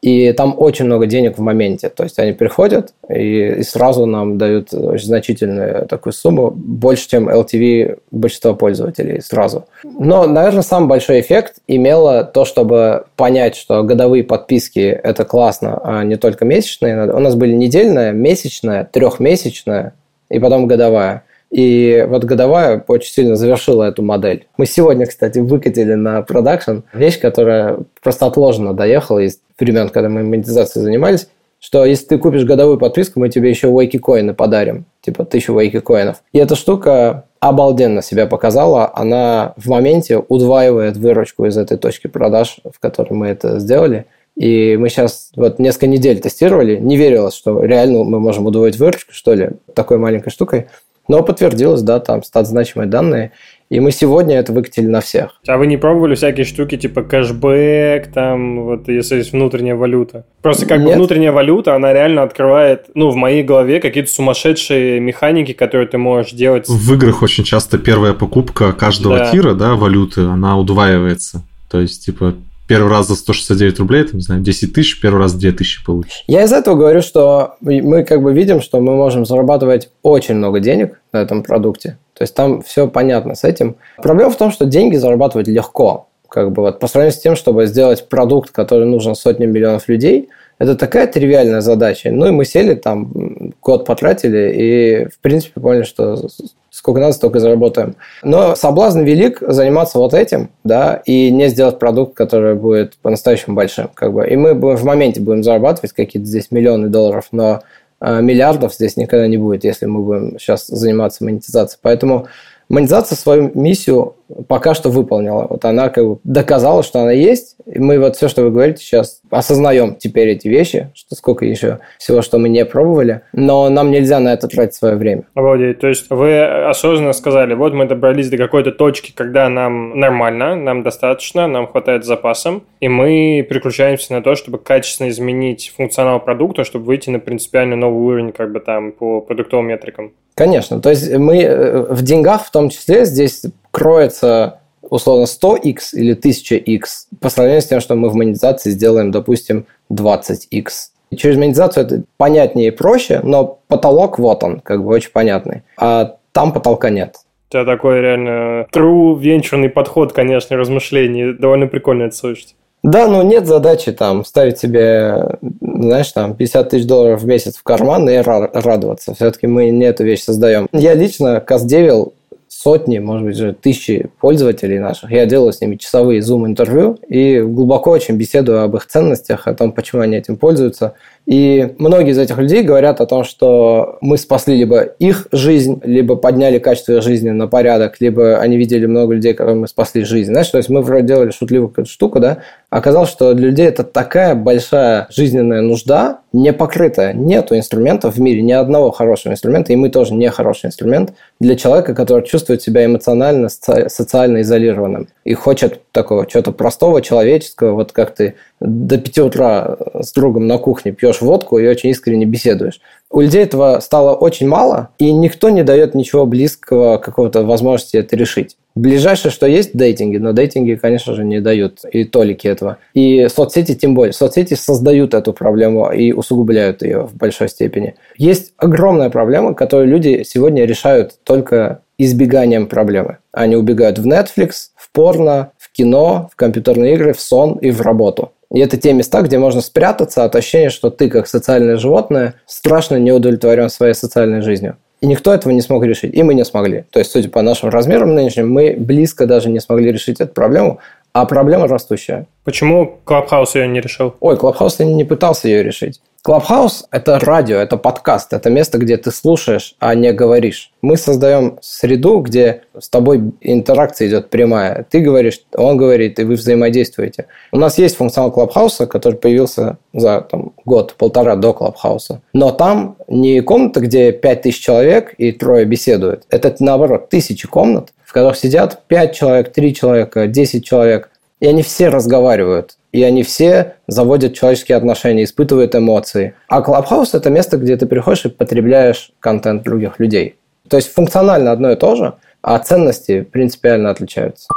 и там очень много денег в моменте. То есть они приходят и, и сразу нам дают очень значительную такую сумму, больше, чем LTV большинства пользователей сразу. Но, наверное, самый большой эффект имело то, чтобы понять, что годовые подписки – это классно, а не только месячные. У нас были недельная, месячная, трехмесячная и потом годовая. И вот годовая очень сильно завершила эту модель. Мы сегодня, кстати, выкатили на продакшн вещь, которая просто отложена доехала из времен, когда мы монетизацией занимались, что если ты купишь годовую подписку, мы тебе еще вейки коины подарим, типа тысячу вейки коинов. И эта штука обалденно себя показала. Она в моменте удваивает выручку из этой точки продаж, в которой мы это сделали. И мы сейчас вот несколько недель тестировали, не верилось, что реально мы можем удвоить выручку, что ли, такой маленькой штукой. Но подтвердилось, да, там стат значимые данные. И мы сегодня это выкатили на всех. А вы не пробовали всякие штуки типа кэшбэк, там, вот если есть внутренняя валюта? Просто как Нет. бы внутренняя валюта, она реально открывает, ну, в моей голове какие-то сумасшедшие механики, которые ты можешь делать. В играх очень часто первая покупка каждого да. тира, да, валюты, она удваивается. То есть, типа, первый раз за 169 рублей, там, не знаю, 10 тысяч, первый раз 2 тысячи получишь. Я из этого говорю, что мы как бы видим, что мы можем зарабатывать очень много денег на этом продукте. То есть там все понятно с этим. Проблема в том, что деньги зарабатывать легко. Как бы вот по сравнению с тем, чтобы сделать продукт, который нужен сотням миллионов людей, это такая тривиальная задача. Ну и мы сели там, год потратили и, в принципе, поняли, что сколько надо, столько заработаем. Но соблазн велик заниматься вот этим, да, и не сделать продукт, который будет по-настоящему большим. Как бы. И мы в моменте будем зарабатывать какие-то здесь миллионы долларов, но э, миллиардов здесь никогда не будет, если мы будем сейчас заниматься монетизацией. Поэтому монетизация свою миссию пока что выполнила. Вот она как бы доказала, что она есть. И мы вот все, что вы говорите сейчас, осознаем теперь эти вещи, что сколько еще всего, что мы не пробовали. Но нам нельзя на это тратить свое время. Обалдеть. То есть вы осознанно сказали, вот мы добрались до какой-то точки, когда нам нормально, нам достаточно, нам хватает запасом, и мы переключаемся на то, чтобы качественно изменить функционал продукта, чтобы выйти на принципиально новый уровень как бы там по продуктовым метрикам. Конечно. То есть мы э, в деньгах в том числе здесь кроется условно 100x или 1000x по сравнению с тем, что мы в монетизации сделаем, допустим, 20x. И через монетизацию это понятнее и проще, но потолок вот он, как бы очень понятный. А там потолка нет. У тебя такой реально true венчурный подход, конечно, размышлений. Довольно прикольно это слышать. Да, но нет задачи там ставить себе, знаешь, там 50 тысяч долларов в месяц в карман и радоваться. Все-таки мы не эту вещь создаем. Я лично Каздевил сотни, может быть, же тысячи пользователей наших. Я делаю с ними часовые зум-интервью и глубоко очень беседую об их ценностях, о том, почему они этим пользуются. И многие из этих людей говорят о том, что мы спасли либо их жизнь, либо подняли качество их жизни на порядок, либо они видели много людей, которым мы спасли жизнь. Знаешь, то есть мы вроде делали шутливую штуку, да, оказалось, что для людей это такая большая жизненная нужда, не покрытая. Нету инструментов в мире, ни одного хорошего инструмента, и мы тоже не хороший инструмент для человека, который чувствует себя эмоционально, социально изолированным и хочет такого чего-то простого, человеческого, вот как ты до 5 утра с другом на кухне пьешь водку и очень искренне беседуешь. У людей этого стало очень мало, и никто не дает ничего близкого, какого-то возможности это решить. Ближайшее, что есть, дейтинги, но дейтинги, конечно же, не дают и толики этого. И соцсети тем более. Соцсети создают эту проблему и усугубляют ее в большой степени. Есть огромная проблема, которую люди сегодня решают только избеганием проблемы. Они убегают в Netflix, в порно, в кино, в компьютерные игры, в сон и в работу. И это те места, где можно спрятаться от ощущения, что ты, как социальное животное, страшно не удовлетворен своей социальной жизнью. И никто этого не смог решить. И мы не смогли. То есть, судя по нашим размерам нынешним, мы близко даже не смогли решить эту проблему. А проблема растущая. Почему Clubhouse ее не решил? Ой, Clubhouse не пытался ее решить. Clubhouse – это радио, это подкаст, это место, где ты слушаешь, а не говоришь. Мы создаем среду, где с тобой интеракция идет прямая. Ты говоришь, он говорит, и вы взаимодействуете. У нас есть функционал Clubhouse а, который появился за год-полтора до Clubhouse а. Но там не комната, где 5000 человек и трое беседуют. Это, наоборот, тысячи комнат, в которых сидят 5 человек, 3 человека, 10 человек. И они все разговаривают и они все заводят человеческие отношения, испытывают эмоции. А Clubhouse – это место, где ты приходишь и потребляешь контент других людей. То есть функционально одно и то же, а ценности принципиально отличаются.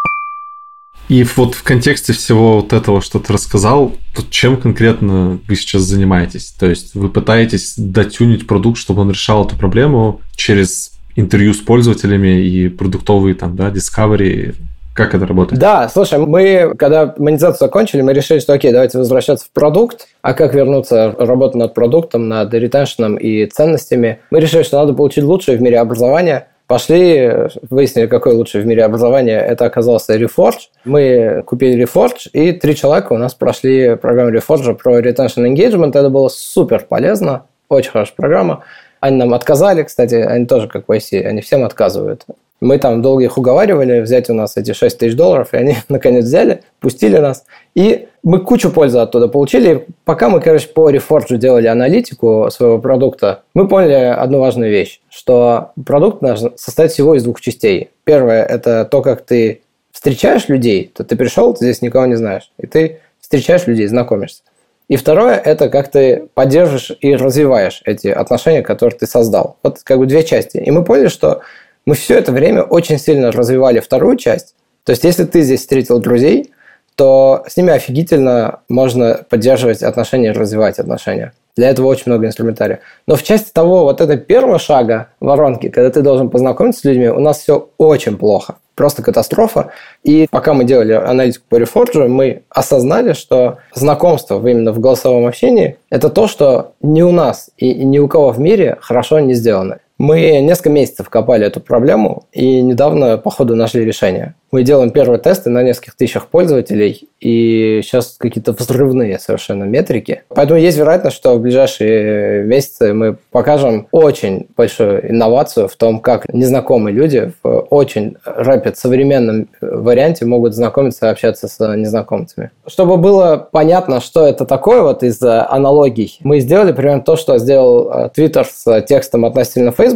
И вот в контексте всего вот этого, что ты рассказал, то чем конкретно вы сейчас занимаетесь? То есть вы пытаетесь дотюнить продукт, чтобы он решал эту проблему через интервью с пользователями и продуктовые там, да, discovery, как это работает? Да, слушай, мы, когда монетизацию закончили, мы решили, что окей, давайте возвращаться в продукт. А как вернуться работать над продуктом, над ретеншеном и ценностями? Мы решили, что надо получить лучшее в мире образование. Пошли, выяснили, какое лучшее в мире образование. Это оказался Reforge. Мы купили Reforge, и три человека у нас прошли программу Reforge про retention engagement. Это было супер полезно, очень хорошая программа. Они нам отказали, кстати, они тоже как IC, они всем отказывают. Мы там долго их уговаривали взять у нас эти 6 тысяч долларов, и они наконец взяли, пустили нас. И мы кучу пользы оттуда получили. Пока мы, короче, по Reforge делали аналитику своего продукта, мы поняли одну важную вещь, что продукт наш состоит всего из двух частей. Первое – это то, как ты встречаешь людей, то ты пришел, ты здесь никого не знаешь, и ты встречаешь людей, знакомишься. И второе – это как ты поддерживаешь и развиваешь эти отношения, которые ты создал. Вот как бы две части. И мы поняли, что мы все это время очень сильно развивали вторую часть. То есть, если ты здесь встретил друзей, то с ними офигительно можно поддерживать отношения развивать отношения. Для этого очень много инструментария. Но в части того, вот этого первого шага воронки, когда ты должен познакомиться с людьми, у нас все очень плохо. Просто катастрофа. И пока мы делали аналитику по Reforge, мы осознали, что знакомство именно в голосовом общении – это то, что ни у нас и ни у кого в мире хорошо не сделано. Мы несколько месяцев копали эту проблему и недавно, по ходу, нашли решение. Мы делаем первые тесты на нескольких тысячах пользователей, и сейчас какие-то взрывные совершенно метрики. Поэтому есть вероятность, что в ближайшие месяцы мы покажем очень большую инновацию в том, как незнакомые люди в очень rapid современном варианте могут знакомиться и общаться с незнакомцами. Чтобы было понятно, что это такое вот из аналогий, мы сделали примерно то, что сделал э, Twitter с текстом относительно Facebook.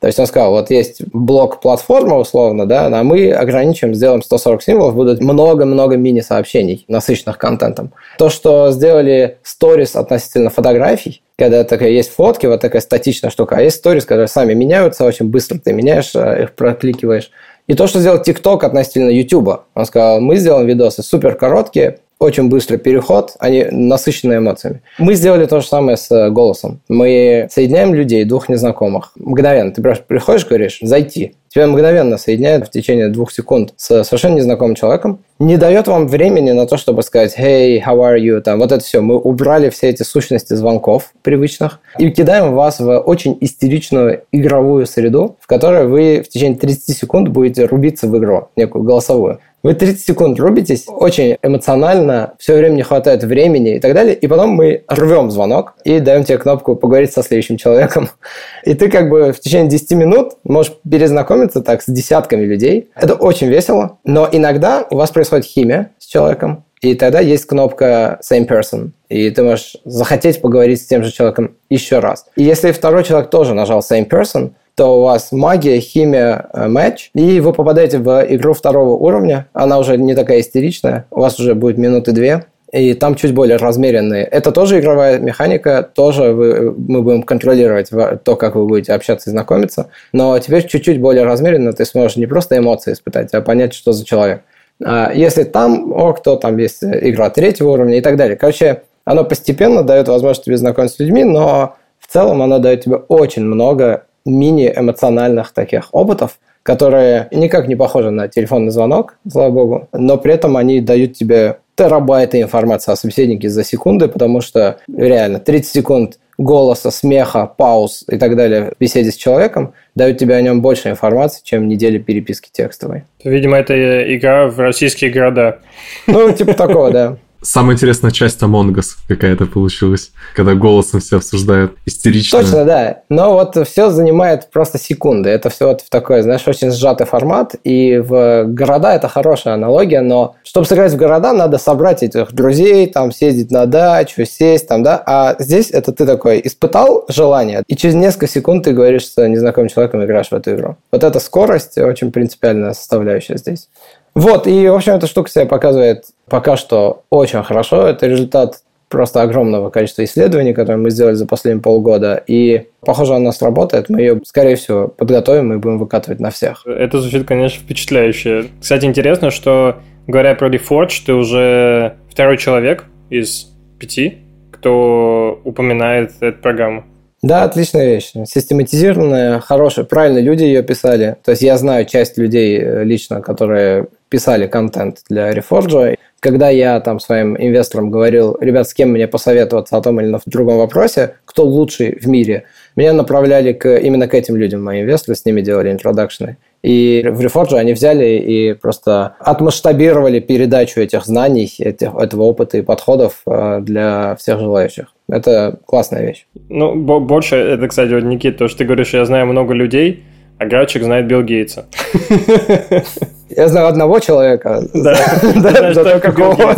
То есть он сказал, вот есть блок платформа условно, да, а мы ограничим, сделаем 140 символов, будут много-много мини-сообщений, насыщенных контентом. То, что сделали сторис относительно фотографий, когда такая есть фотки, вот такая статичная штука, а есть сторис, которые сами меняются очень быстро, ты меняешь, э, их прокликиваешь. И то, что сделал TikTok относительно YouTube. Он сказал, мы сделаем видосы супер короткие, очень быстрый переход, они насыщены эмоциями. Мы сделали то же самое с э, голосом. Мы соединяем людей, двух незнакомых. Мгновенно. Ты приходишь, говоришь, зайти. тебя мгновенно соединяет в течение двух секунд с совершенно незнакомым человеком, не дает вам времени на то, чтобы сказать «Hey, how are you?» там, Вот это все. Мы убрали все эти сущности звонков привычных и кидаем вас в очень истеричную игровую среду, в которой вы в течение 30 секунд будете рубиться в игру, некую голосовую. Вы 30 секунд рубитесь, очень эмоционально, все время не хватает времени и так далее, и потом мы рвем звонок и даем тебе кнопку поговорить со следующим человеком. И ты как бы в течение 10 минут можешь перезнакомиться так с десятками людей. Это очень весело, но иногда у вас происходит химия с человеком, и тогда есть кнопка same person. И ты можешь захотеть поговорить с тем же человеком еще раз. И если второй человек тоже нажал same person, то у вас магия, химия, э, матч, и вы попадаете в игру второго уровня. Она уже не такая истеричная, у вас уже будет минуты две, и там чуть более размеренные. Это тоже игровая механика, тоже вы, мы будем контролировать то, как вы будете общаться и знакомиться, но теперь чуть-чуть более размеренно ты сможешь не просто эмоции испытать, а понять, что за человек. А если там, о, кто там есть игра третьего уровня и так далее. Короче, оно постепенно дает возможность тебе знакомиться с людьми, но в целом оно дает тебе очень много мини-эмоциональных таких опытов, которые никак не похожи на телефонный звонок, слава богу, но при этом они дают тебе терабайты информации о собеседнике за секунды, потому что реально 30 секунд голоса, смеха, пауз и так далее в беседе с человеком дают тебе о нем больше информации, чем недели переписки текстовой. Видимо, это игра в российские города. Ну, типа такого, да. Самая интересная часть Among Us какая-то получилась, когда голосом все обсуждают. Истерично. Точно, да. Но вот все занимает просто секунды. Это все вот в такой, знаешь, очень сжатый формат. И в города это хорошая аналогия, но чтобы сыграть в города, надо собрать этих друзей, там съездить на дачу, сесть там, да. А здесь это ты такой испытал желание, и через несколько секунд ты говоришь с незнакомым человеком играешь в эту игру. Вот эта скорость очень принципиальная составляющая здесь. Вот, и, в общем, эта штука себя показывает пока что очень хорошо. Это результат просто огромного количества исследований, которые мы сделали за последние полгода. И, похоже, она сработает. Мы ее, скорее всего, подготовим и будем выкатывать на всех. Это звучит, конечно, впечатляюще. Кстати, интересно, что, говоря про Reforge, ты уже второй человек из пяти, кто упоминает эту программу. Да, отличная вещь. Систематизированная, хорошая, правильно люди ее писали. То есть я знаю часть людей э, лично, которые писали контент для Reforge. Когда я там своим инвесторам говорил, ребят, с кем мне посоветоваться о том или другом вопросе, кто лучший в мире, меня направляли к, именно к этим людям, мои инвесторы, с ними делали интродакшны. И в Reforge они взяли и просто отмасштабировали передачу этих знаний, этих, этого опыта и подходов э, для всех желающих. Это классная вещь. Ну, больше, это, кстати, вот, Никит, то, что ты говоришь, я знаю много людей, а Градчик знает Билл Гейтса. Я знаю одного человека. Да. Да, зато какого.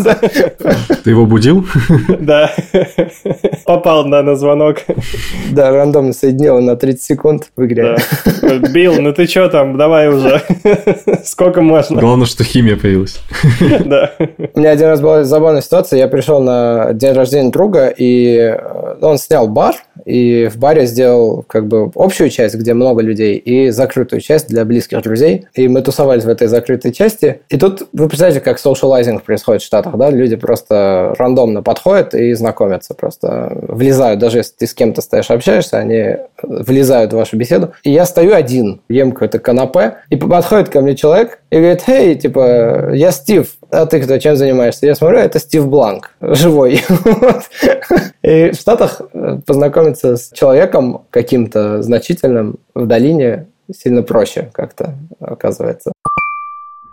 Ты его будил? Да. Попал на, на звонок. Да, рандомно соединил на 30 секунд в игре. Билл, ну ты что там? Давай уже. Сколько можно? Главное, что химия появилась. Да. У меня один раз была забавная ситуация. Я пришел на день рождения друга, и э, он снял бар, и в баре сделал как бы общую часть, где много людей, и закрытую часть для близких друзей. И мы тусовались в этой закрытой части. И тут вы представляете, как социалайзинг происходит в Штатах, да? Люди просто рандомно подходят и знакомятся, просто влезают. Даже если ты с кем-то стоишь, общаешься, они влезают в вашу беседу. И я стою один, ем какое-то канапе, и подходит ко мне человек и говорит, «Эй, типа, я Стив, а ты кто, чем занимаешься? Я смотрю, это Стив Бланк, живой. И в Штатах познакомиться с человеком каким-то значительным в долине сильно проще как-то оказывается.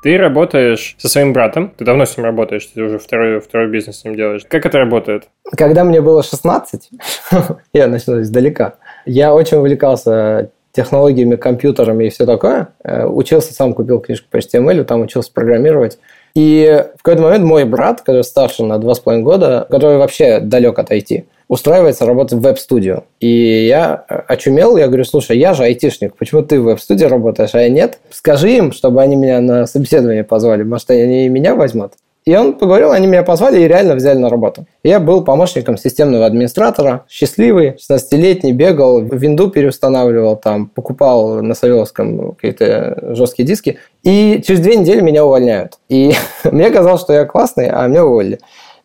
Ты работаешь со своим братом, ты давно с ним работаешь, ты уже второй, второй бизнес с ним делаешь. Как это работает? Когда мне было 16, я начал издалека, я очень увлекался технологиями, компьютерами и все такое. Э, учился, сам купил книжку по HTML, там учился программировать. И в какой-то момент мой брат, который старше на 2,5 года, который вообще далек от IT, устраивается работать в веб-студию. И я очумел, я говорю, слушай, я же айтишник, почему ты в веб-студии работаешь, а я нет? Скажи им, чтобы они меня на собеседование позвали, может, они меня возьмут. И он поговорил, они меня позвали и реально взяли на работу. Я был помощником системного администратора, счастливый, 16-летний, бегал, винду переустанавливал, там, покупал на Савеловском какие-то жесткие диски. И через две недели меня увольняют. И мне казалось, что я классный, а меня уволили.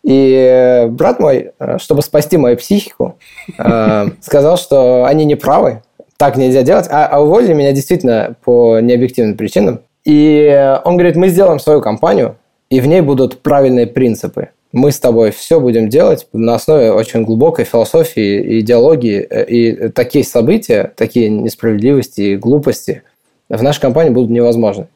И брат мой, э, чтобы спасти мою психику, э, сказал, что они не правы. так нельзя делать. А, а уволили меня действительно по необъективным причинам. И он говорит, мы сделаем свою компанию, и в ней будут правильные принципы. Мы с тобой все будем делать на основе очень глубокой философии, идеологии. И такие события, такие несправедливости и глупости в нашей компании будут невозможны.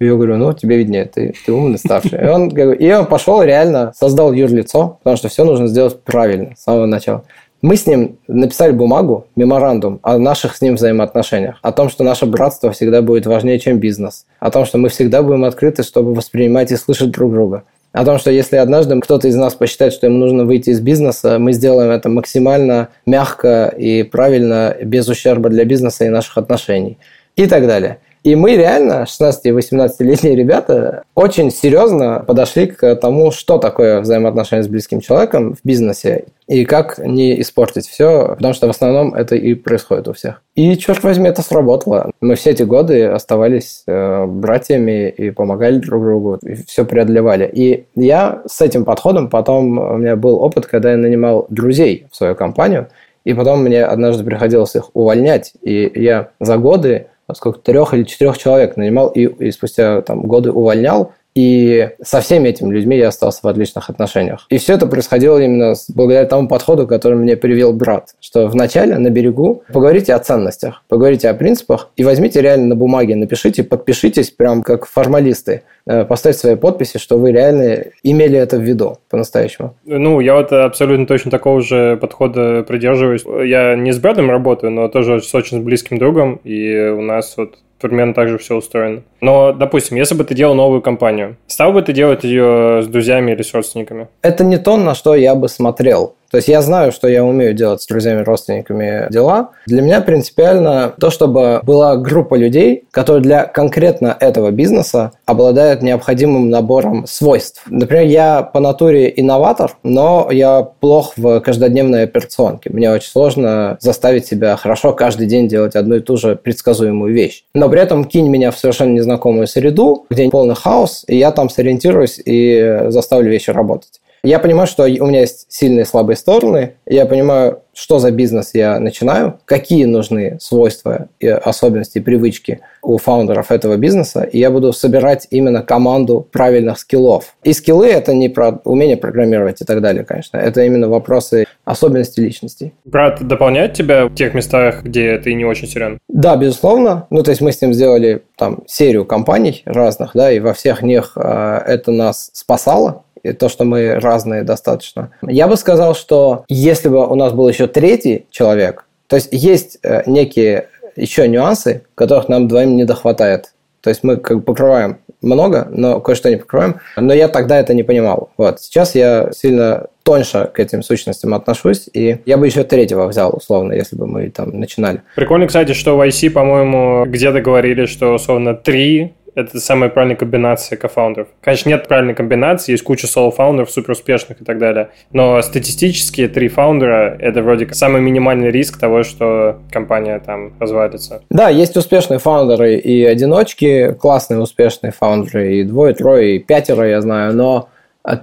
Я говорю, ну, тебе виднее, ты, ты умный, старший. И он, и он пошел реально, создал юрлицо, потому что все нужно сделать правильно с самого начала. Мы с ним написали бумагу, меморандум о наших с ним взаимоотношениях, о том, что наше братство всегда будет важнее, чем бизнес, о том, что мы всегда будем открыты, чтобы воспринимать и слышать друг друга, о том, что если однажды кто-то из нас посчитает, что ему нужно выйти из бизнеса, мы сделаем это максимально мягко и правильно, без ущерба для бизнеса и наших отношений и так далее. И мы реально, 16 и 18-летние ребята, очень серьезно подошли к тому, что такое взаимоотношения с близким человеком в бизнесе и как не испортить все, потому что в основном это и происходит у всех. И, черт возьми, это сработало. Мы все эти годы оставались э, братьями и помогали друг другу, и все преодолевали. И я с этим подходом потом, у меня был опыт, когда я нанимал друзей в свою компанию, и потом мне однажды приходилось их увольнять, и я за годы сколько, трех или четырех человек нанимал и, и спустя там, годы увольнял, и со всеми этими людьми я остался в отличных отношениях. И все это происходило именно благодаря тому подходу, который мне привел брат. Что вначале на берегу поговорите о ценностях, поговорите о принципах и возьмите реально на бумаге, напишите, подпишитесь прям как формалисты, э, поставьте свои подписи, что вы реально имели это в виду по-настоящему. Ну, я вот абсолютно точно такого же подхода придерживаюсь. Я не с братом работаю, но тоже с очень близким другом, и у нас вот примерно так же все устроено. Но, допустим, если бы ты делал новую компанию, стал бы ты делать ее с друзьями или с родственниками? Это не то, на что я бы смотрел. То есть я знаю, что я умею делать с друзьями, родственниками дела. Для меня принципиально то, чтобы была группа людей, которые для конкретно этого бизнеса обладают необходимым набором свойств. Например, я по натуре инноватор, но я плох в каждодневной операционке. Мне очень сложно заставить себя хорошо каждый день делать одну и ту же предсказуемую вещь. Но при этом кинь меня в совершенно незнакомую среду, где полный хаос, и я там сориентируюсь и заставлю вещи работать. Я понимаю, что у меня есть сильные и слабые стороны. Я понимаю, что за бизнес я начинаю, какие нужны свойства, и особенности привычки у фаундеров этого бизнеса, и я буду собирать именно команду правильных скиллов. И скиллы – это не про умение программировать и так далее, конечно. Это именно вопросы особенностей личности. Брат дополняет тебя в тех местах, где ты не очень силен? Да, безусловно. Ну, то есть мы с ним сделали там серию компаний разных, да, и во всех них э, это нас спасало, и то, что мы разные достаточно. Я бы сказал, что если бы у нас был еще третий человек, то есть есть э, некие еще нюансы, которых нам двоим не дохватает. То есть мы как бы покрываем много, но кое-что не покрываем. Но я тогда это не понимал. Вот. Сейчас я сильно тоньше к этим сущностям отношусь, и я бы еще третьего взял, условно, если бы мы там начинали. Прикольно, кстати, что в IC, по-моему, где-то говорили, что, условно, три это самая правильная комбинация кофаундеров. Конечно, нет правильной комбинации, есть куча соло-фаундеров, супер успешных и так далее. Но статистически три фаундера – это вроде как самый минимальный риск того, что компания там развалится. Да, есть успешные фаундеры и одиночки, классные успешные фаундеры, и двое, трое, и пятеро, я знаю, но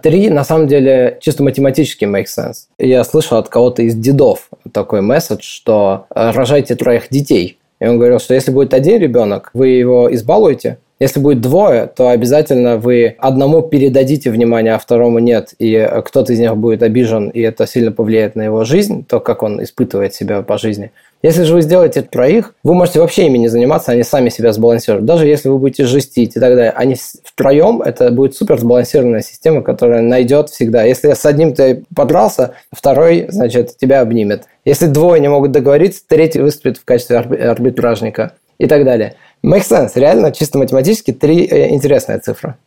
Три, на самом деле, чисто математически make sense. Я слышал от кого-то из дедов такой месседж, что рожайте троих детей. И он говорил, что если будет один ребенок, вы его избалуете, если будет двое, то обязательно вы одному передадите внимание, а второму нет, и кто-то из них будет обижен, и это сильно повлияет на его жизнь, то, как он испытывает себя по жизни. Если же вы сделаете троих, вы можете вообще ими не заниматься, они сами себя сбалансируют. Даже если вы будете жестить и так далее, они втроем, это будет супер сбалансированная система, которая найдет всегда. Если с одним ты подрался, второй, значит, тебя обнимет. Если двое не могут договориться, третий выступит в качестве арбитражника и так далее. Make sense. Реально, чисто математически, три э, интересная цифра.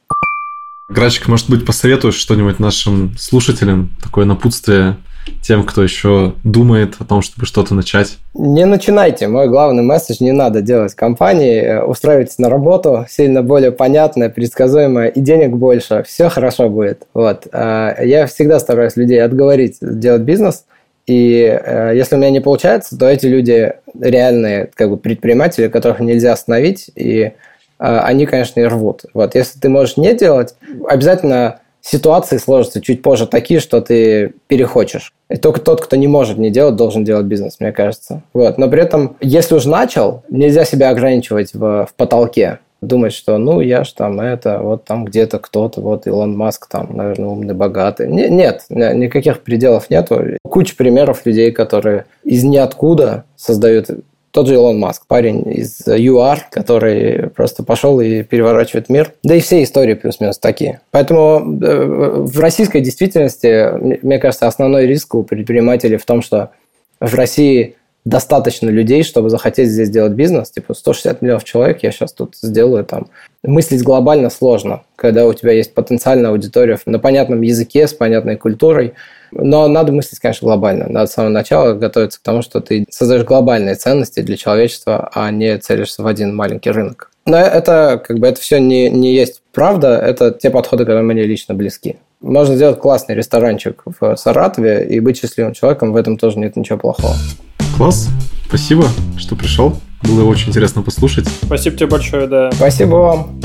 Грачик, может быть, посоветуешь что-нибудь нашим слушателям, такое напутствие тем, кто еще думает о том, чтобы что-то начать? Не начинайте. Мой главный месседж – не надо делать компании, э, устраивайтесь на работу, сильно более понятная, предсказуемая, и денег больше, все хорошо будет. Вот. А, я всегда стараюсь людей отговорить делать бизнес – и э, если у меня не получается, то эти люди реальные как бы, предприниматели, которых нельзя остановить, и э, они, конечно, и рвут. Вот. Если ты можешь не делать, обязательно ситуации сложатся чуть позже такие, что ты перехочешь. И только тот, кто не может не делать, должен делать бизнес, мне кажется. Вот. Но при этом, если уж начал, нельзя себя ограничивать в, в потолке думать, что ну я ж там это, вот там где-то кто-то, вот Илон Маск там, наверное, умный, богатый. Не, нет, никаких пределов нету. Куча примеров людей, которые из ниоткуда создают тот же Илон Маск, парень из UR, который просто пошел и переворачивает мир. Да и все истории плюс-минус такие. Поэтому э, в российской действительности, мне кажется, основной риск у предпринимателей в том, что в России достаточно людей, чтобы захотеть здесь сделать бизнес. Типа 160 миллионов человек я сейчас тут сделаю там. Мыслить глобально сложно, когда у тебя есть потенциальная аудитория на понятном языке, с понятной культурой. Но надо мыслить, конечно, глобально. Надо с самого начала готовиться к тому, что ты создаешь глобальные ценности для человечества, а не целишься в один маленький рынок. Но это как бы это все не, не есть правда, это те подходы, которые мне лично близки. Можно сделать классный ресторанчик в Саратове и быть счастливым человеком, в этом тоже нет ничего плохого. Класс. Спасибо, что пришел. Было очень интересно послушать. Спасибо тебе большое, да. Спасибо вам.